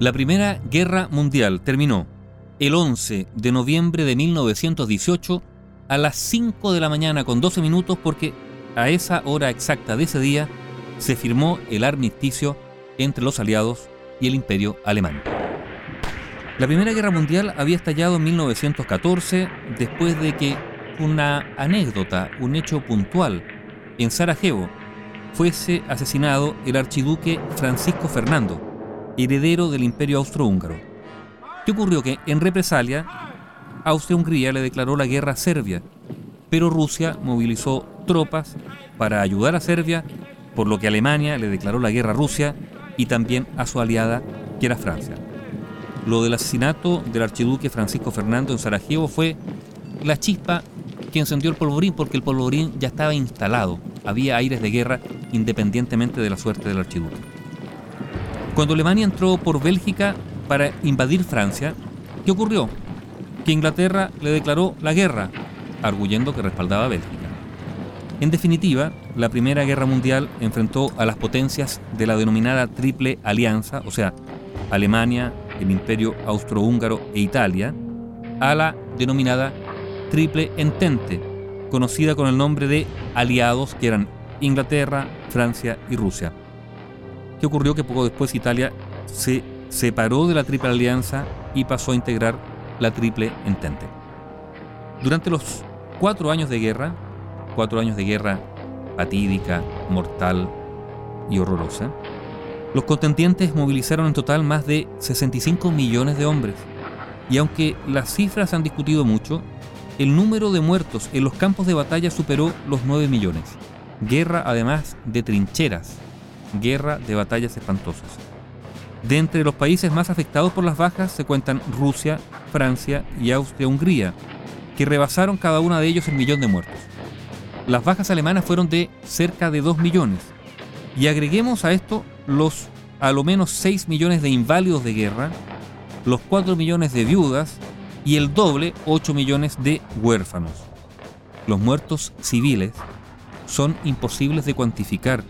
La Primera Guerra Mundial terminó el 11 de noviembre de 1918 a las 5 de la mañana con 12 minutos porque a esa hora exacta de ese día se firmó el armisticio entre los aliados y el imperio alemán. La Primera Guerra Mundial había estallado en 1914 después de que una anécdota, un hecho puntual, en Sarajevo fuese asesinado el archiduque Francisco Fernando, heredero del imperio austrohúngaro. ¿Qué ocurrió? Que en represalia, Austria-Hungría le declaró la guerra a Serbia, pero Rusia movilizó tropas para ayudar a Serbia, por lo que Alemania le declaró la guerra a Rusia y también a su aliada, que era Francia. Lo del asesinato del archiduque Francisco Fernando en Sarajevo fue la chispa que encendió el polvorín porque el polvorín ya estaba instalado, había aires de guerra independientemente de la suerte del archiduque. Cuando Alemania entró por Bélgica para invadir Francia, ¿qué ocurrió? Que Inglaterra le declaró la guerra, arguyendo que respaldaba a Bélgica. En definitiva, la Primera Guerra Mundial enfrentó a las potencias de la denominada Triple Alianza, o sea, Alemania, el Imperio Austrohúngaro e Italia, a la denominada Triple Entente, conocida con el nombre de aliados que eran Inglaterra, Francia y Rusia. ¿Qué ocurrió? Que poco después Italia se separó de la Triple Alianza y pasó a integrar la Triple Entente. Durante los cuatro años de guerra, cuatro años de guerra fatídica, mortal y horrorosa, los contendientes movilizaron en total más de 65 millones de hombres. Y aunque las cifras han discutido mucho, el número de muertos en los campos de batalla superó los 9 millones. Guerra además de trincheras, guerra de batallas espantosas. De entre los países más afectados por las bajas se cuentan Rusia, Francia y Austria-Hungría, que rebasaron cada una de ellos el millón de muertos. Las bajas alemanas fueron de cerca de 2 millones. Y agreguemos a esto los a lo menos 6 millones de inválidos de guerra, los 4 millones de viudas y el doble 8 millones de huérfanos. Los muertos civiles son imposibles de cuantificar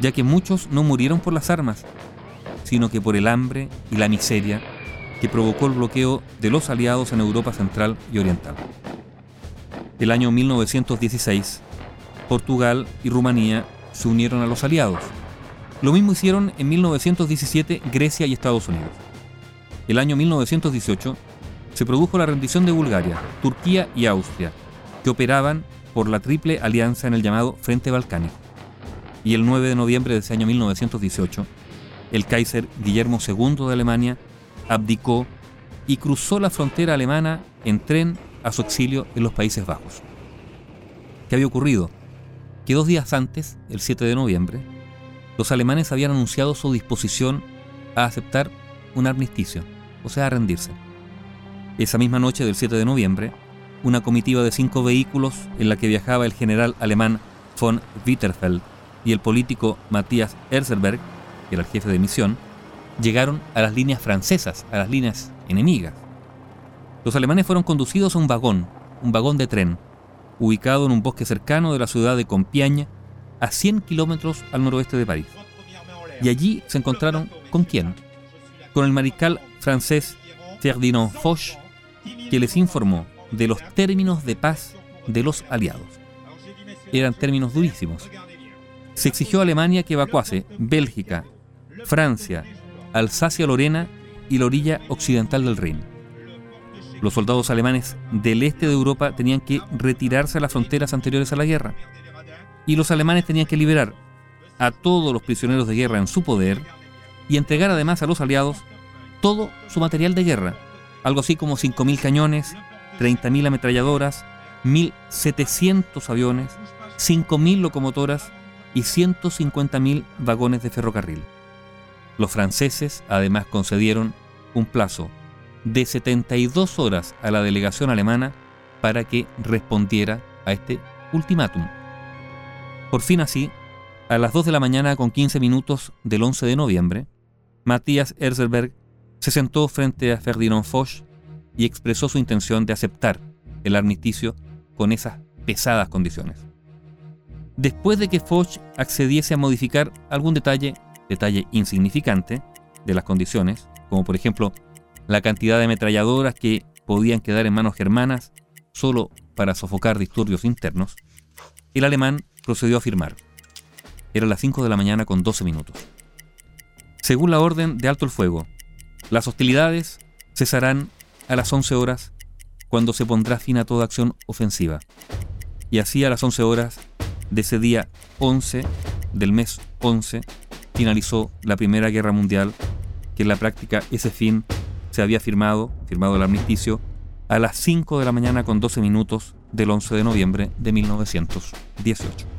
ya que muchos no murieron por las armas, sino que por el hambre y la miseria que provocó el bloqueo de los aliados en Europa Central y Oriental. El año 1916, Portugal y Rumanía se unieron a los aliados. Lo mismo hicieron en 1917 Grecia y Estados Unidos. El año 1918 se produjo la rendición de Bulgaria, Turquía y Austria, que operaban por la triple alianza en el llamado Frente Balcánico y el 9 de noviembre de ese año 1918, el Kaiser Guillermo II de Alemania abdicó y cruzó la frontera alemana en tren a su exilio en los Países Bajos. ¿Qué había ocurrido? Que dos días antes, el 7 de noviembre, los alemanes habían anunciado su disposición a aceptar un armisticio, o sea, a rendirse. Esa misma noche del 7 de noviembre, una comitiva de cinco vehículos en la que viajaba el general alemán von Witterfeld y el político Matías Erzberg, que era el jefe de misión, llegaron a las líneas francesas, a las líneas enemigas. Los alemanes fueron conducidos a un vagón, un vagón de tren, ubicado en un bosque cercano de la ciudad de Compiègne, a 100 kilómetros al noroeste de París. Y allí se encontraron con quién? Con el mariscal francés Ferdinand Foch, que les informó de los términos de paz de los aliados. Eran términos durísimos, se exigió a Alemania que evacuase Bélgica, Francia, Alsacia-Lorena y la orilla occidental del Rin. Los soldados alemanes del este de Europa tenían que retirarse a las fronteras anteriores a la guerra. Y los alemanes tenían que liberar a todos los prisioneros de guerra en su poder y entregar además a los aliados todo su material de guerra, algo así como 5.000 cañones, 30.000 ametralladoras, 1.700 aviones, 5.000 locomotoras y 150.000 vagones de ferrocarril. Los franceses además concedieron un plazo de 72 horas a la delegación alemana para que respondiera a este ultimátum. Por fin así, a las 2 de la mañana con 15 minutos del 11 de noviembre, Matías Erzberg se sentó frente a Ferdinand Foch y expresó su intención de aceptar el armisticio con esas pesadas condiciones. Después de que Foch accediese a modificar algún detalle, detalle insignificante, de las condiciones, como por ejemplo la cantidad de ametralladoras que podían quedar en manos germanas solo para sofocar disturbios internos, el alemán procedió a firmar. Era las 5 de la mañana con 12 minutos. Según la orden de alto el fuego, las hostilidades cesarán a las 11 horas cuando se pondrá fin a toda acción ofensiva. Y así a las 11 horas de ese día 11 del mes 11 finalizó la Primera Guerra Mundial, que en la práctica ese fin se había firmado, firmado el armisticio, a las 5 de la mañana con 12 minutos del 11 de noviembre de 1918.